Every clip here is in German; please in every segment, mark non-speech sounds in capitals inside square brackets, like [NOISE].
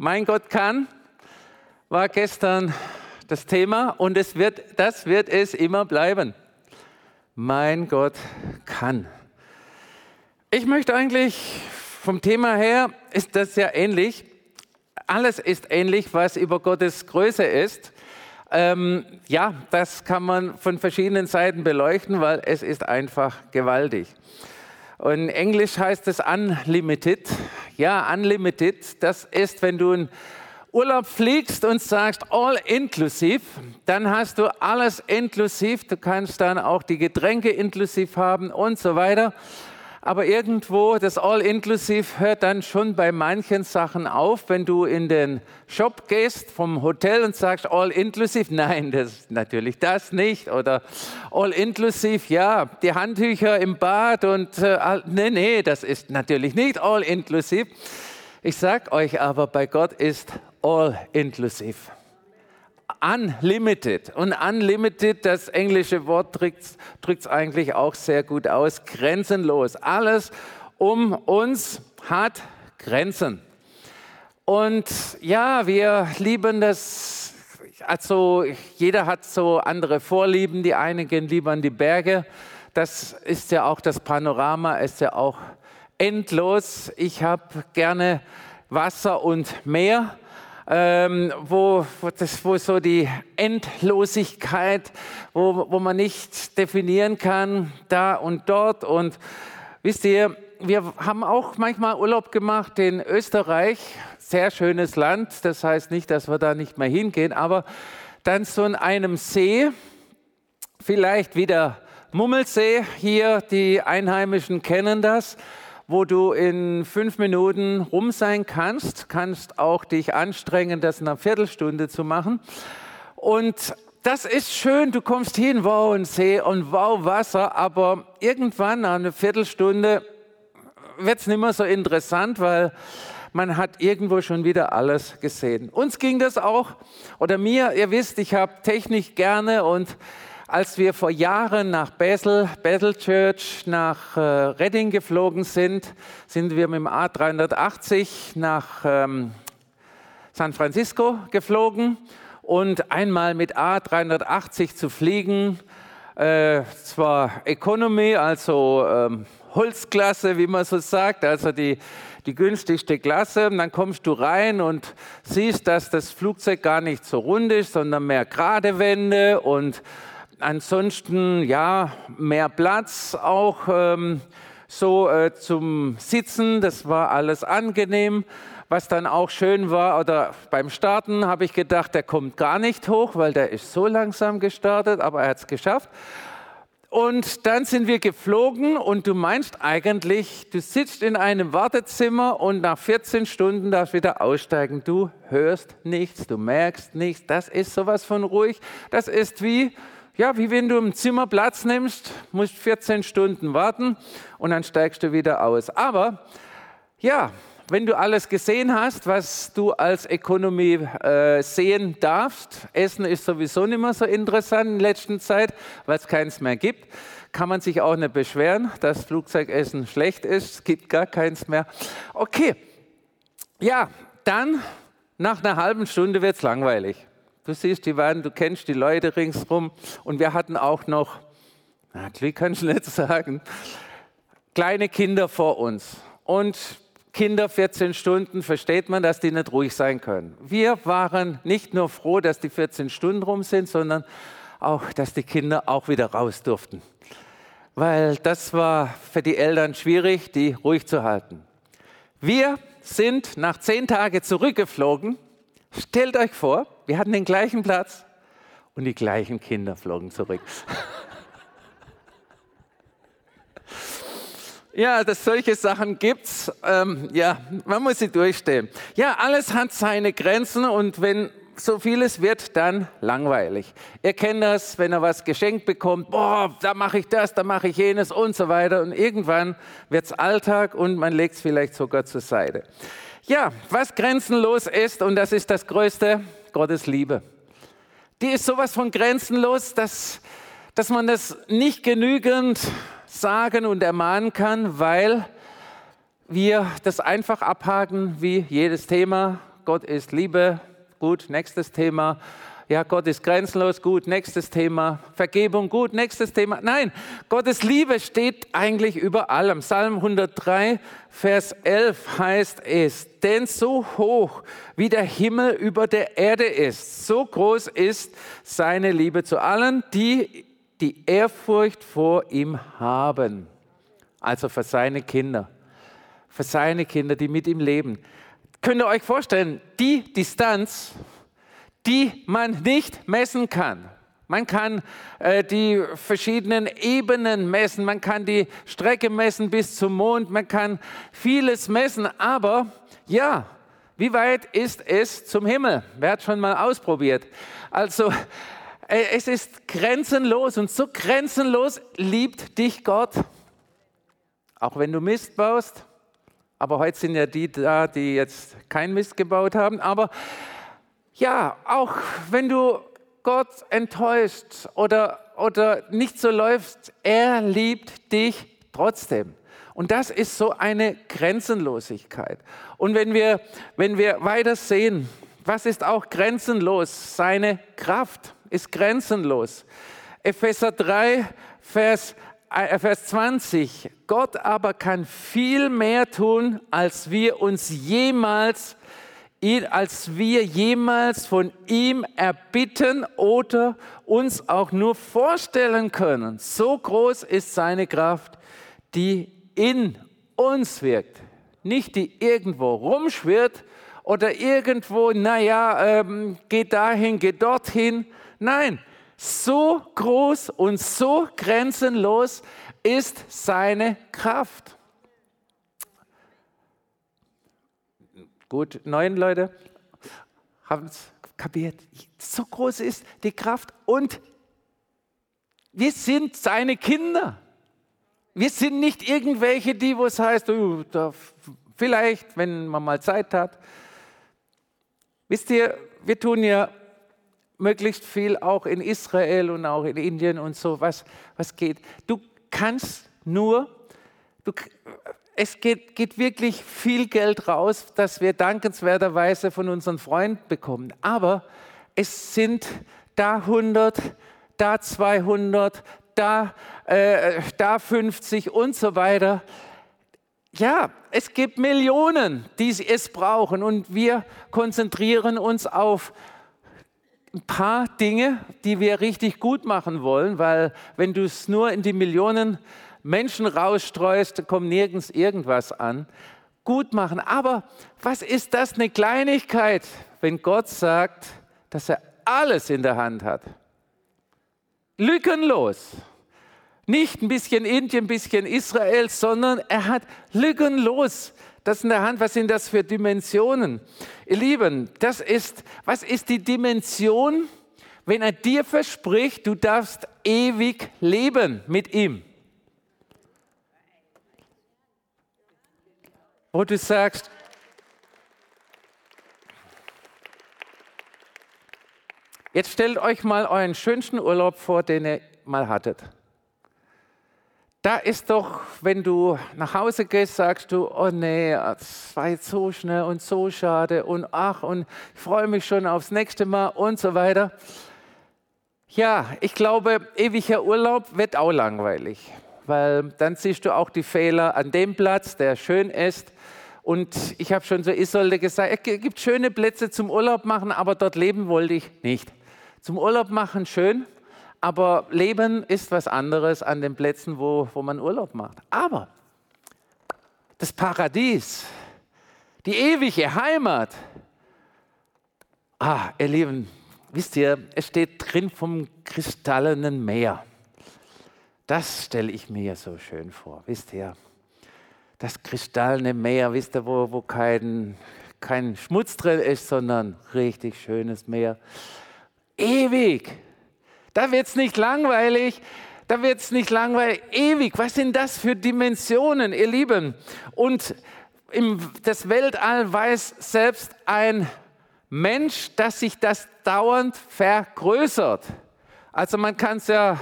Mein Gott kann war gestern das Thema und es wird, das wird es immer bleiben. Mein Gott kann. Ich möchte eigentlich vom Thema her, ist das ja ähnlich. Alles ist ähnlich, was über Gottes Größe ist. Ähm, ja, das kann man von verschiedenen Seiten beleuchten, weil es ist einfach gewaltig. Und in Englisch heißt es unlimited. Ja, unlimited, das ist, wenn du in Urlaub fliegst und sagst all inclusive, dann hast du alles inklusiv. Du kannst dann auch die Getränke inklusiv haben und so weiter. Aber irgendwo, das All-Inclusive hört dann schon bei manchen Sachen auf, wenn du in den Shop gehst vom Hotel und sagst All-Inclusive. Nein, das natürlich das nicht. Oder All-Inclusive, ja, die Handtücher im Bad und äh, nee, nee, das ist natürlich nicht All-Inclusive. Ich sag euch aber, bei Gott ist All-Inclusive unlimited. Und unlimited, das englische Wort drückt es eigentlich auch sehr gut aus, grenzenlos. Alles um uns hat Grenzen. Und ja, wir lieben das, also jeder hat so andere Vorlieben, die einen gehen lieber an die Berge. Das ist ja auch das Panorama, ist ja auch endlos. Ich habe gerne Wasser und Meer ähm, wo, wo, das, wo so die Endlosigkeit, wo, wo man nicht definieren kann, da und dort. Und wisst ihr, wir haben auch manchmal Urlaub gemacht in Österreich, sehr schönes Land, das heißt nicht, dass wir da nicht mehr hingehen, aber dann so in einem See, vielleicht wieder Mummelsee, hier. Die Einheimischen kennen das, wo du in fünf Minuten rum sein kannst, kannst auch dich anstrengen, das in einer Viertelstunde zu machen. Und das ist schön, du kommst hin, wow, ein See und wow, Wasser, aber irgendwann nach einer Viertelstunde wird es nicht mehr so interessant, weil man hat irgendwo schon wieder alles gesehen. Uns ging das auch, oder mir, ihr wisst, ich habe Technik gerne und als wir vor Jahren nach Basel, Bethel Church, nach äh, Reading geflogen sind, sind wir mit dem A380 nach ähm, San Francisco geflogen. Und einmal mit A380 zu fliegen, äh, zwar Economy, also ähm, Holzklasse, wie man so sagt, also die, die günstigste Klasse. Und dann kommst du rein und siehst, dass das Flugzeug gar nicht so rund ist, sondern mehr gerade Wände und ansonsten ja mehr Platz auch ähm, so äh, zum Sitzen. Das war alles angenehm. Was dann auch schön war, oder beim Starten habe ich gedacht, der kommt gar nicht hoch, weil der ist so langsam gestartet, aber er hat es geschafft. Und dann sind wir geflogen und du meinst eigentlich, du sitzt in einem Wartezimmer und nach 14 Stunden darfst wieder aussteigen. Du hörst nichts, du merkst nichts. Das ist sowas von ruhig. Das ist wie, ja, wie wenn du im Zimmer Platz nimmst, musst 14 Stunden warten und dann steigst du wieder aus. Aber ja, wenn du alles gesehen hast, was du als Ökonomie äh, sehen darfst, Essen ist sowieso nicht mehr so interessant in letzter Zeit, weil es keins mehr gibt, kann man sich auch nicht beschweren, dass Flugzeugessen schlecht ist. Es gibt gar keins mehr. Okay, ja, dann nach einer halben Stunde wird es langweilig. Du siehst die Wand, du kennst die Leute ringsherum. Und wir hatten auch noch, na, Glück kann ich nicht [LAUGHS] sagen, kleine Kinder vor uns. Und Kinder 14 Stunden, versteht man, dass die nicht ruhig sein können. Wir waren nicht nur froh, dass die 14 Stunden rum sind, sondern auch, dass die Kinder auch wieder raus durften. Weil das war für die Eltern schwierig, die ruhig zu halten. Wir sind nach zehn Tagen zurückgeflogen. Stellt euch vor, wir hatten den gleichen Platz und die gleichen Kinder flogen zurück. [LAUGHS] Ja, dass solche Sachen gibt's. Ähm, ja, man muss sie durchstehen. Ja, alles hat seine Grenzen und wenn so vieles wird, dann langweilig. Ihr kennt das, wenn er was geschenkt bekommt, boah, da mache ich das, da mache ich jenes und so weiter. Und irgendwann wird's Alltag und man legt es vielleicht sogar zur Seite. Ja, was grenzenlos ist, und das ist das Größte, Gottes Liebe. Die ist sowas von grenzenlos, dass, dass man das nicht genügend sagen und ermahnen kann, weil wir das einfach abhaken wie jedes Thema. Gott ist Liebe, gut, nächstes Thema. Ja, Gott ist grenzenlos, gut, nächstes Thema. Vergebung, gut, nächstes Thema. Nein, Gottes Liebe steht eigentlich über allem. Psalm 103, Vers 11 heißt es, denn so hoch wie der Himmel über der Erde ist, so groß ist seine Liebe zu allen, die die Ehrfurcht vor ihm haben. Also für seine Kinder. Für seine Kinder, die mit ihm leben. Könnt ihr euch vorstellen, die Distanz, die man nicht messen kann. Man kann äh, die verschiedenen Ebenen messen, man kann die Strecke messen bis zum Mond, man kann vieles messen, aber ja, wie weit ist es zum Himmel? Wer hat schon mal ausprobiert? Also, äh, es ist grenzenlos und so grenzenlos liebt dich Gott, auch wenn du Mist baust. Aber heute sind ja die da, die jetzt kein Mist gebaut haben. Aber ja, auch wenn du Gott enttäuscht oder, oder nicht so läufst, er liebt dich trotzdem. Und das ist so eine Grenzenlosigkeit. Und wenn wir, wenn wir weiter sehen, was ist auch grenzenlos? Seine Kraft ist grenzenlos. Epheser 3, Vers, äh, Vers 20. Gott aber kann viel mehr tun, als wir uns jemals ihn, als wir jemals von ihm erbitten oder uns auch nur vorstellen können. So groß ist seine Kraft, die in uns wirkt. Nicht die irgendwo rumschwirrt oder irgendwo, naja, ähm, geht dahin, geht dorthin. Nein, so groß und so grenzenlos ist seine Kraft. Gut, neun Leute haben es kapiert. So groß ist die Kraft und wir sind seine Kinder. Wir sind nicht irgendwelche, die, wo es heißt, oh, vielleicht, wenn man mal Zeit hat. Wisst ihr, wir tun ja möglichst viel auch in Israel und auch in Indien und so, was, was geht. Du kannst nur, du, es geht, geht, wirklich viel Geld raus, das wir dankenswerterweise von unseren Freunden bekommen. Aber es sind da 100, da 200, da, äh, da 50 und so weiter. Ja, es gibt Millionen, die es brauchen und wir konzentrieren uns auf ein paar Dinge, die wir richtig gut machen wollen, weil wenn du es nur in die Millionen Menschen rausstreust, kommt nirgends irgendwas an. Gut machen. Aber was ist das eine Kleinigkeit, wenn Gott sagt, dass er alles in der Hand hat? Lückenlos. Nicht ein bisschen Indien, ein bisschen Israel, sondern er hat lückenlos das in der Hand. Was sind das für Dimensionen? Ihr Lieben, das ist, was ist die Dimension, wenn er dir verspricht, du darfst ewig leben mit ihm? Wo du sagst, jetzt stellt euch mal euren schönsten Urlaub vor, den ihr mal hattet. Da ist doch, wenn du nach Hause gehst, sagst du, oh nee, es war jetzt so schnell und so schade und ach, und ich freue mich schon aufs nächste Mal und so weiter. Ja, ich glaube, ewiger Urlaub wird auch langweilig, weil dann siehst du auch die Fehler an dem Platz, der schön ist, und ich habe schon so Isolde gesagt, es gibt schöne Plätze zum Urlaub machen, aber dort leben wollte ich nicht. Zum Urlaub machen schön, aber Leben ist was anderes an den Plätzen, wo, wo man Urlaub macht. Aber das Paradies, die ewige Heimat, ah, ihr Lieben, wisst ihr, es steht drin vom kristallenen Meer. Das stelle ich mir so schön vor, wisst ihr das kristallene Meer, wisst ihr, wo, wo kein, kein Schmutz drin ist, sondern richtig schönes Meer. Ewig. Da wird es nicht langweilig. Da wird es nicht langweilig. Ewig. Was sind das für Dimensionen, ihr Lieben? Und im, das Weltall weiß selbst ein Mensch, dass sich das dauernd vergrößert. Also man kann es ja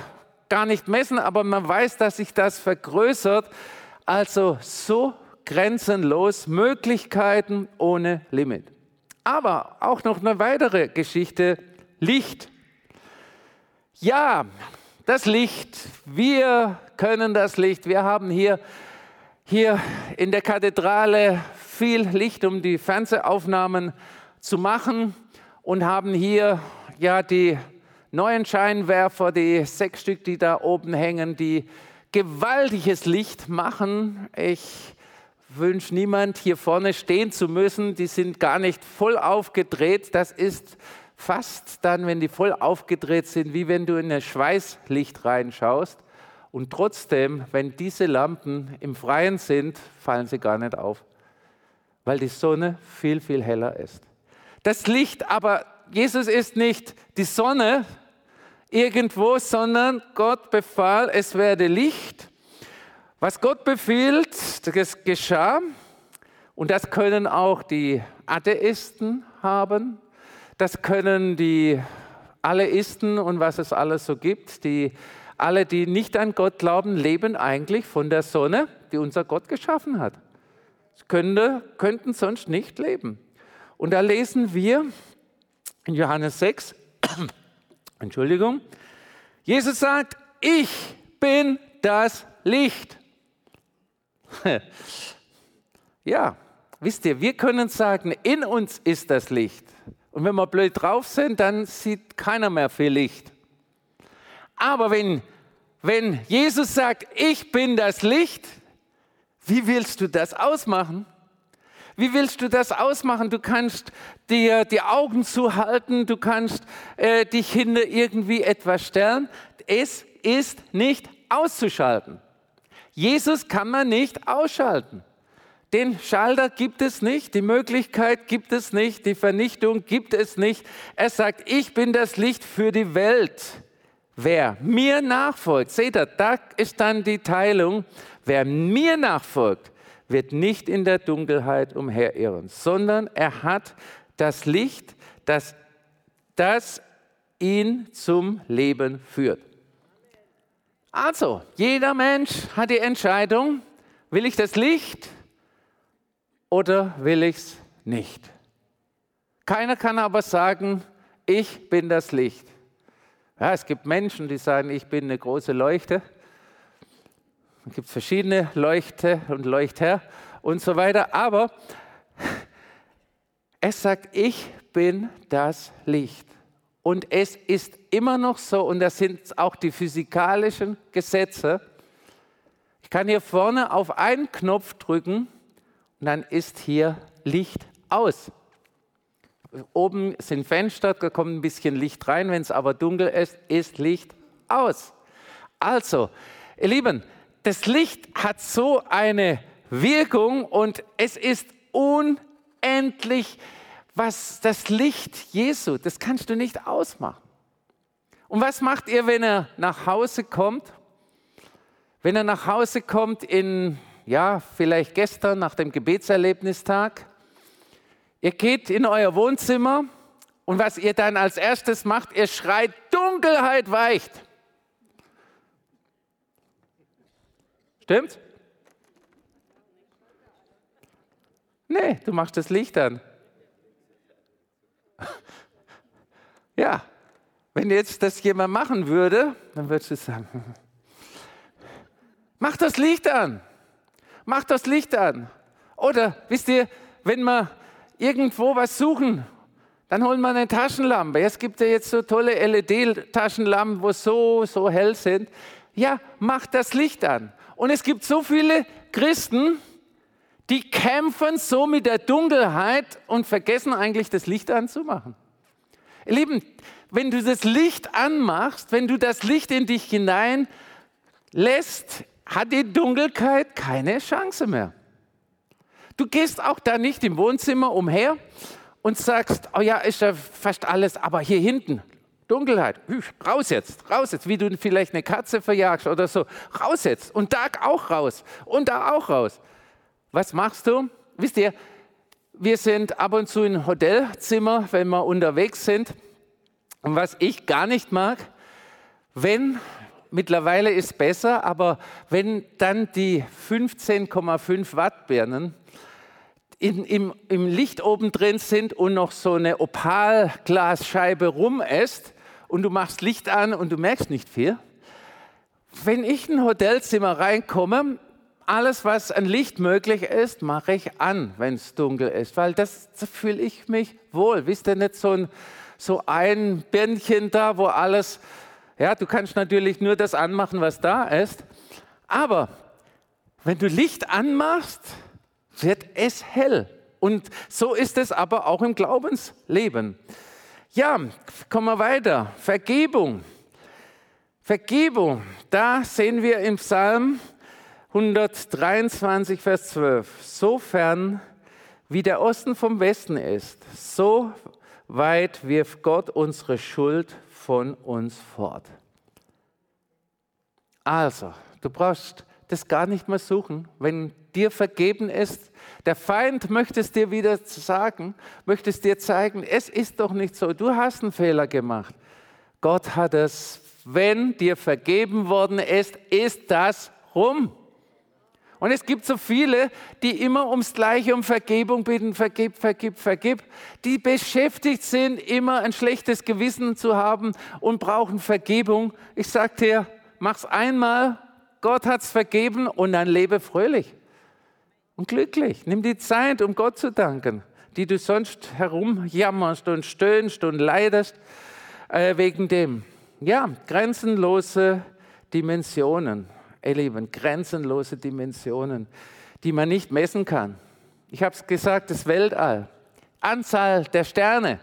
gar nicht messen, aber man weiß, dass sich das vergrößert. Also so grenzenlos, Möglichkeiten ohne Limit. Aber auch noch eine weitere Geschichte, Licht. Ja, das Licht, wir können das Licht. Wir haben hier, hier in der Kathedrale viel Licht, um die Fernsehaufnahmen zu machen und haben hier ja die neuen Scheinwerfer, die sechs Stück, die da oben hängen, die gewaltiges Licht machen. Ich wünsche niemand hier vorne stehen zu müssen. Die sind gar nicht voll aufgedreht. Das ist fast dann, wenn die voll aufgedreht sind, wie wenn du in ein Schweißlicht reinschaust. Und trotzdem, wenn diese Lampen im Freien sind, fallen sie gar nicht auf, weil die Sonne viel, viel heller ist. Das Licht aber, Jesus ist nicht die Sonne irgendwo, sondern Gott befahl, es werde Licht. Was Gott befiehlt, das geschah. Und das können auch die Atheisten haben. Das können die Alleisten und was es alles so gibt. Die, alle, die nicht an Gott glauben, leben eigentlich von der Sonne, die unser Gott geschaffen hat. Könnte, könnten sonst nicht leben. Und da lesen wir in Johannes 6, [COUGHS] Entschuldigung, Jesus sagt, ich bin das Licht. [LAUGHS] ja, wisst ihr, wir können sagen, in uns ist das Licht. Und wenn wir blöd drauf sind, dann sieht keiner mehr viel Licht. Aber wenn, wenn Jesus sagt, ich bin das Licht, wie willst du das ausmachen? Wie willst du das ausmachen? Du kannst dir die Augen zuhalten, du kannst äh, dich hinter irgendwie etwas stellen. Es ist nicht auszuschalten. Jesus kann man nicht ausschalten. Den Schalter gibt es nicht, die Möglichkeit gibt es nicht, die Vernichtung gibt es nicht. Er sagt, ich bin das Licht für die Welt. Wer mir nachfolgt, seht ihr, da ist dann die Teilung, wer mir nachfolgt, wird nicht in der Dunkelheit umherirren, sondern er hat das Licht, das, das ihn zum Leben führt. Also, jeder Mensch hat die Entscheidung, will ich das Licht oder will ich es nicht? Keiner kann aber sagen, ich bin das Licht. Ja, es gibt Menschen, die sagen, ich bin eine große Leuchte. Es gibt verschiedene Leuchte und Leuchter und so weiter. Aber es sagt, ich bin das Licht. Und es ist immer noch so, und das sind auch die physikalischen Gesetze. Ich kann hier vorne auf einen Knopf drücken und dann ist hier Licht aus. Oben sind Fenster, da kommt ein bisschen Licht rein, wenn es aber dunkel ist, ist Licht aus. Also, ihr Lieben, das Licht hat so eine Wirkung und es ist unendlich, was das Licht Jesu, das kannst du nicht ausmachen. Und was macht ihr, wenn er nach Hause kommt? Wenn er nach Hause kommt in ja, vielleicht gestern nach dem Gebetserlebnistag. Ihr geht in euer Wohnzimmer und was ihr dann als erstes macht, ihr schreit, Dunkelheit weicht. Stimmt? Nee, du machst das Licht an. [LAUGHS] Ja, wenn jetzt das jemand machen würde, dann würdest du sagen, [LAUGHS] mach das Licht an mach das Licht an. Oder wisst ihr, wenn wir irgendwo was suchen, dann holen wir eine Taschenlampe. Es gibt ja jetzt so tolle LED-Taschenlampen, wo so, so hell sind. Ja, mach das Licht an. Und es gibt so viele Christen, die kämpfen so mit der Dunkelheit und vergessen eigentlich das Licht anzumachen. Ihr Lieben, wenn du das Licht anmachst, wenn du das Licht in dich hinein lässt, hat die Dunkelheit keine Chance mehr. Du gehst auch da nicht im Wohnzimmer umher und sagst, oh ja, ist ja fast alles, aber hier hinten, Dunkelheit, raus jetzt, raus jetzt, wie du vielleicht eine Katze verjagst oder so, raus jetzt und da auch raus und da auch raus. Was machst du? Wisst ihr, wir sind ab und zu in Hotelzimmer, wenn wir unterwegs sind. Und was ich gar nicht mag, wenn mittlerweile ist es besser, aber wenn dann die 15,5 Watt Birnen in, im, im Licht oben drin sind und noch so eine Opalglasscheibe rumesst und du machst Licht an und du merkst nicht viel. Wenn ich in ein Hotelzimmer reinkomme, alles, was an Licht möglich ist, mache ich an, wenn es dunkel ist, weil das, da fühle ich mich wohl. Wisst ihr nicht so ein, so ein Birnchen da, wo alles, ja, du kannst natürlich nur das anmachen, was da ist, aber wenn du Licht anmachst, wird es hell. Und so ist es aber auch im Glaubensleben. Ja, kommen wir weiter. Vergebung. Vergebung, da sehen wir im Psalm 123, Vers 12. So fern wie der Osten vom Westen ist, so weit wirft Gott unsere Schuld von uns fort. Also, du brauchst das gar nicht mehr suchen. Wenn dir vergeben ist, der Feind möchte es dir wieder sagen, möchte es dir zeigen, es ist doch nicht so, du hast einen Fehler gemacht. Gott hat es, wenn dir vergeben worden ist, ist das rum. Und es gibt so viele, die immer ums Gleiche um Vergebung bitten, vergib, vergib, vergib, die beschäftigt sind, immer ein schlechtes Gewissen zu haben und brauchen Vergebung. Ich sage dir, mach's einmal, Gott hat's vergeben und dann lebe fröhlich und glücklich. Nimm die Zeit, um Gott zu danken, die du sonst herumjammerst und stöhnst und leidest äh, wegen dem. Ja, grenzenlose Dimensionen, ihr Lieben, grenzenlose Dimensionen, die man nicht messen kann. Ich habe es gesagt, das Weltall, Anzahl der Sterne.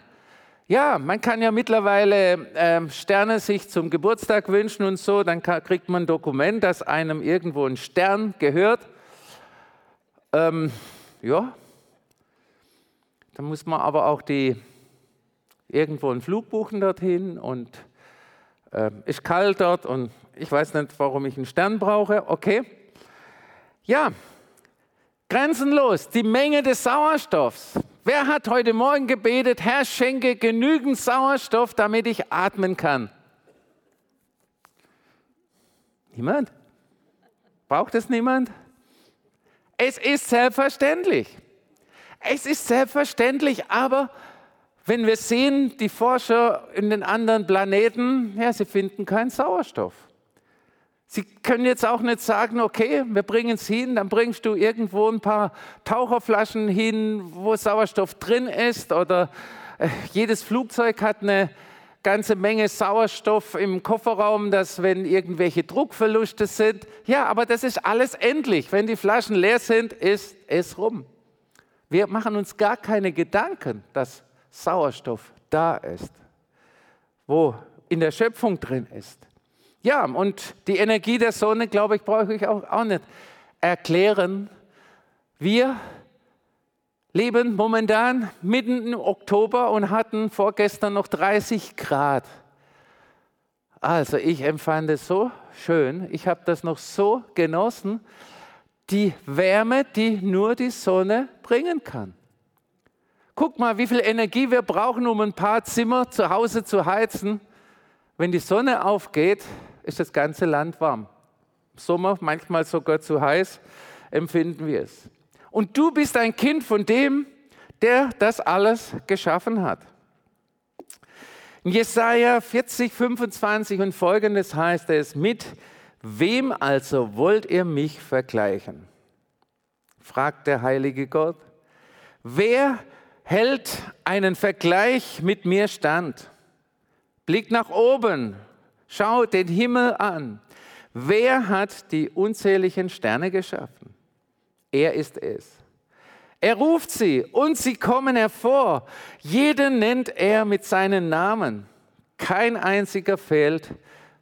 Ja, man kann ja mittlerweile äh, Sterne sich zum Geburtstag wünschen und so, dann kriegt man ein Dokument, dass einem irgendwo ein Stern gehört. Ähm, ja, dann muss man aber auch die, irgendwo einen Flug buchen dorthin und äh, ist kalt dort und ich weiß nicht, warum ich einen Stern brauche. Okay. Ja, grenzenlos, die Menge des Sauerstoffs. Wer hat heute Morgen gebetet, Herr, schenke genügend Sauerstoff, damit ich atmen kann? Niemand? Braucht es niemand? Es ist selbstverständlich. Es ist selbstverständlich, aber wenn wir sehen, die Forscher in den anderen Planeten, ja, sie finden keinen Sauerstoff. Sie können jetzt auch nicht sagen, okay, wir bringen es hin, dann bringst du irgendwo ein paar Taucherflaschen hin, wo Sauerstoff drin ist oder äh, jedes Flugzeug hat eine ganze Menge Sauerstoff im Kofferraum, dass wenn irgendwelche Druckverluste sind, ja, aber das ist alles endlich. Wenn die Flaschen leer sind, ist es rum. Wir machen uns gar keine Gedanken, dass Sauerstoff da ist, wo in der Schöpfung drin ist. Ja, und die Energie der Sonne, glaube ich, brauche ich auch, auch nicht erklären. Wir leben momentan mitten im Oktober und hatten vorgestern noch 30 Grad. Also ich empfand es so schön, ich habe das noch so genossen, die Wärme, die nur die Sonne bringen kann. Guck mal, wie viel Energie wir brauchen, um ein paar Zimmer zu Hause zu heizen. Wenn die Sonne aufgeht, ist das ganze Land warm. Im Sommer manchmal sogar zu heiß empfinden wir es. Und du bist ein Kind von dem, der das alles geschaffen hat. In Jesaja 40, 25 und folgendes heißt es: Mit wem also wollt ihr mich vergleichen? fragt der heilige Gott. Wer hält einen Vergleich mit mir stand? Blick nach oben, schau den Himmel an. Wer hat die unzähligen Sterne geschaffen? Er ist es. Er ruft sie und sie kommen hervor. Jeden nennt er mit seinen Namen. Kein einziger fehlt,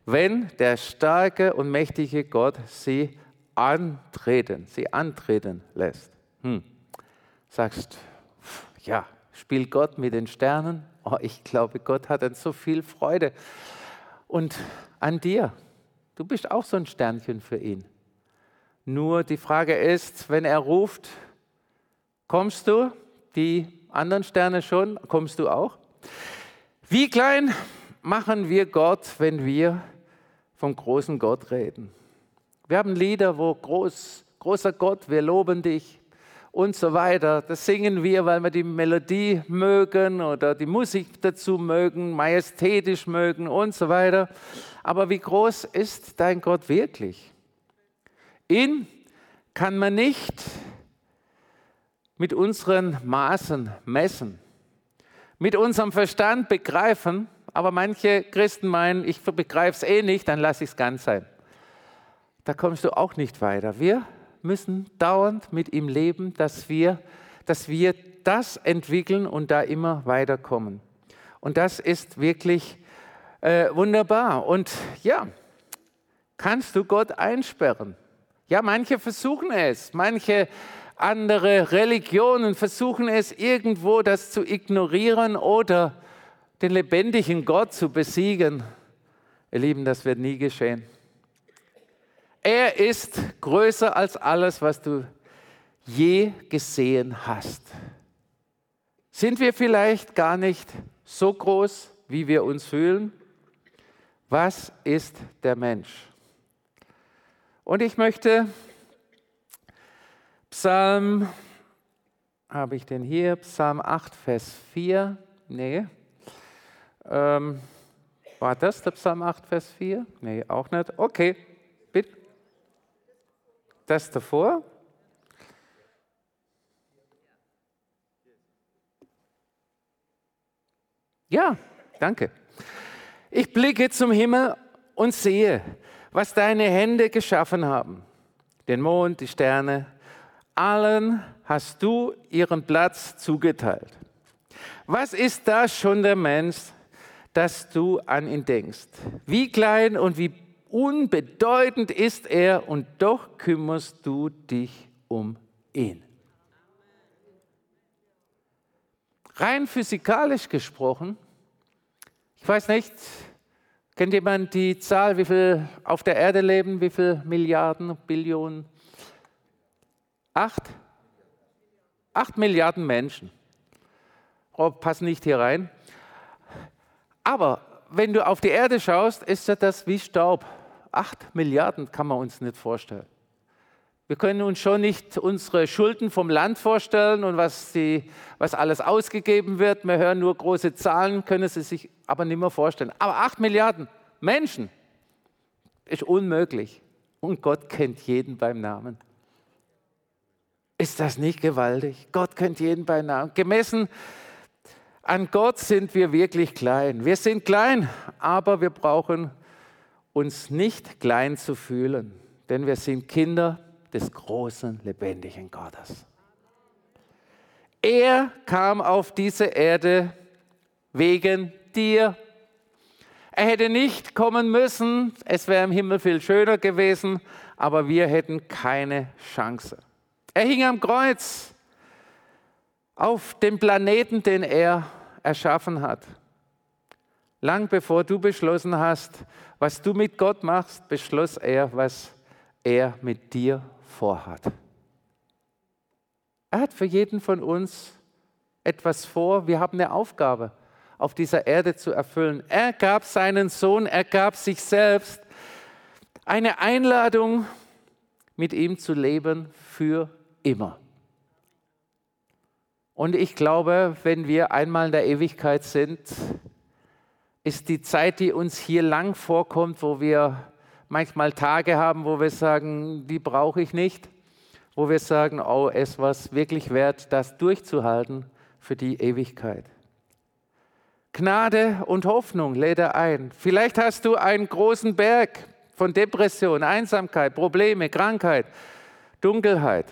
wenn der starke und mächtige Gott sie antreten, sie antreten lässt. Hm. Sagst, ja, spielt Gott mit den Sternen? Oh, ich glaube, Gott hat dann so viel Freude. Und an dir, du bist auch so ein Sternchen für ihn. Nur die Frage ist, wenn er ruft, kommst du? Die anderen Sterne schon, kommst du auch? Wie klein machen wir Gott, wenn wir vom großen Gott reden? Wir haben Lieder, wo groß, großer Gott, wir loben dich. und so weiter. Das singen wir, weil wir die Melodie mögen oder die Musik dazu mögen, majestätisch mögen und so weiter. Aber wie groß ist dein Gott wirklich? Ihn kann man nicht mit unseren Maßen messen, mit unserem Verstand begreifen, aber manche Christen meinen, ich begreife es eh nicht, dann lasse ich es ganz sein. Da kommst du auch nicht weiter. Wir müssen dauernd mit ihm leben, dass wir, dass wir das entwickeln und da immer weiterkommen. Und das ist wirklich äh, wunderbar. Und ja, kannst du Gott einsperren? Ja, manche versuchen es, manche andere Religionen versuchen es irgendwo, das zu ignorieren oder den lebendigen Gott zu besiegen. Ihr Lieben, das wird nie geschehen. Er ist größer als alles, was du je gesehen hast. Sind wir vielleicht gar nicht so groß, wie wir uns fühlen? Was ist der Mensch? Und ich möchte Psalm, habe ich den hier? Psalm 8, Vers 4. Nee. Ähm, war das der Psalm 8, Vers 4? Nee, auch nicht. Okay, bitte. Das davor? Ja, danke. Ich blicke zum Himmel und sehe, was deine Hände geschaffen haben. Den Mond, die Sterne, allen hast du ihren Platz zugeteilt. Was ist da schon der Mensch, dass du an ihn denkst? Wie klein und wie unbedeutend ist er und doch kümmerst du dich um ihn. Rein physikalisch gesprochen, ich weiß nicht, kennt jemand die Zahl, wie viel auf der Erde leben, wie viele Milliarden, Billionen? Acht? Acht Milliarden Menschen. Oh, passen nicht hier rein. Aber wenn du auf die Erde schaust, ist das wie Staub. Acht Milliarden kann man uns nicht vorstellen. Wir können uns schon nicht unsere Schulden vom Land vorstellen und was, die, was alles ausgegeben wird. Wir hören nur große Zahlen, können sie sich aber nicht mehr vorstellen. Aber acht Milliarden Menschen ist unmöglich. Und Gott kennt jeden beim Namen. Ist das nicht gewaltig? Gott kennt jeden beim Namen. Gemessen an Gott sind wir wirklich klein. Wir sind klein, aber wir brauchen uns nicht klein zu fühlen, denn wir sind Kinder des großen, lebendigen Gottes. Er kam auf diese Erde wegen dir. Er hätte nicht kommen müssen, es wäre im Himmel viel schöner gewesen, aber wir hätten keine Chance. Er hing am Kreuz auf dem Planeten, den er erschaffen hat. Lang bevor du beschlossen hast, was du mit Gott machst, beschloss er, was er mit dir vorhat. Er hat für jeden von uns etwas vor. Wir haben eine Aufgabe auf dieser Erde zu erfüllen. Er gab seinen Sohn, er gab sich selbst eine Einladung, mit ihm zu leben für immer. Und ich glaube, wenn wir einmal in der Ewigkeit sind, ist die Zeit, die uns hier lang vorkommt, wo wir manchmal Tage haben, wo wir sagen, die brauche ich nicht, wo wir sagen, oh, es war wirklich wert, das durchzuhalten für die Ewigkeit. Gnade und Hoffnung lädt er ein. Vielleicht hast du einen großen Berg von Depression, Einsamkeit, Probleme, Krankheit, Dunkelheit.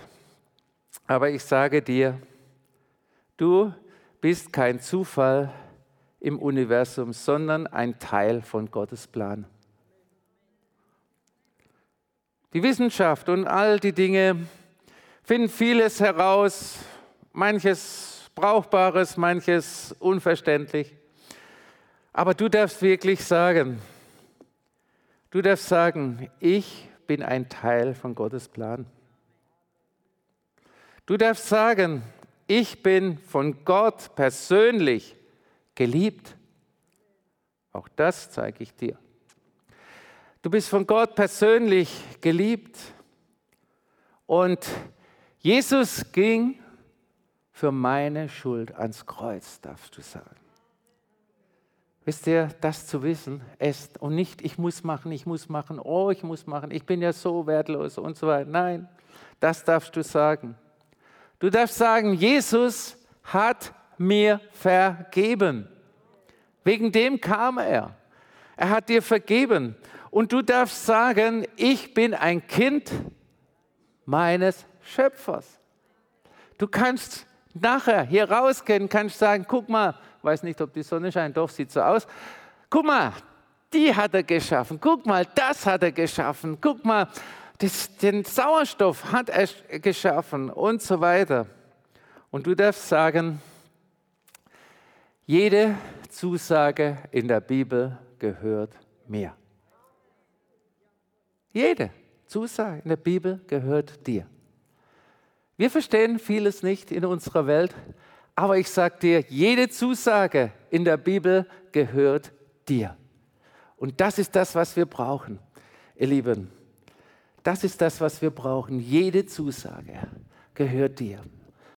Aber ich sage dir, du bist kein Zufall, im Universum, sondern ein Teil von Gottes Plan. Die Wissenschaft und all die Dinge finden vieles heraus, manches Brauchbares, manches unverständlich. Aber du darfst wirklich sagen, du darfst sagen, ich bin ein Teil von Gottes Plan. Du darfst sagen, ich bin von Gott persönlich geliebt. Auch das zeige ich dir. Du bist von Gott persönlich geliebt und Jesus ging für meine Schuld ans Kreuz, darfst du sagen. Wisst ihr, das zu wissen, ist und nicht, ich muss machen, ich muss machen, oh, ich muss machen, ich bin ja so wertlos und so weiter. Nein, das darfst du sagen. Du darfst sagen, Jesus hat mir vergeben. Wegen dem kam er. Er hat dir vergeben. Und du darfst sagen, ich bin ein Kind meines Schöpfers. Du kannst nachher hier rausgehen, kannst sagen, guck mal, weiß nicht, ob die Sonne scheint, doch sieht so aus. Guck mal, die hat er geschaffen. Guck mal, das hat er geschaffen. Guck mal, das, den Sauerstoff hat er geschaffen und so weiter. Und du darfst sagen, jede Zusage in der Bibel gehört mir. Jede Zusage in der Bibel gehört dir. Wir verstehen vieles nicht in unserer Welt, aber ich sage dir, jede Zusage in der Bibel gehört dir. Und das ist das, was wir brauchen, ihr Lieben. Das ist das, was wir brauchen. Jede Zusage gehört dir.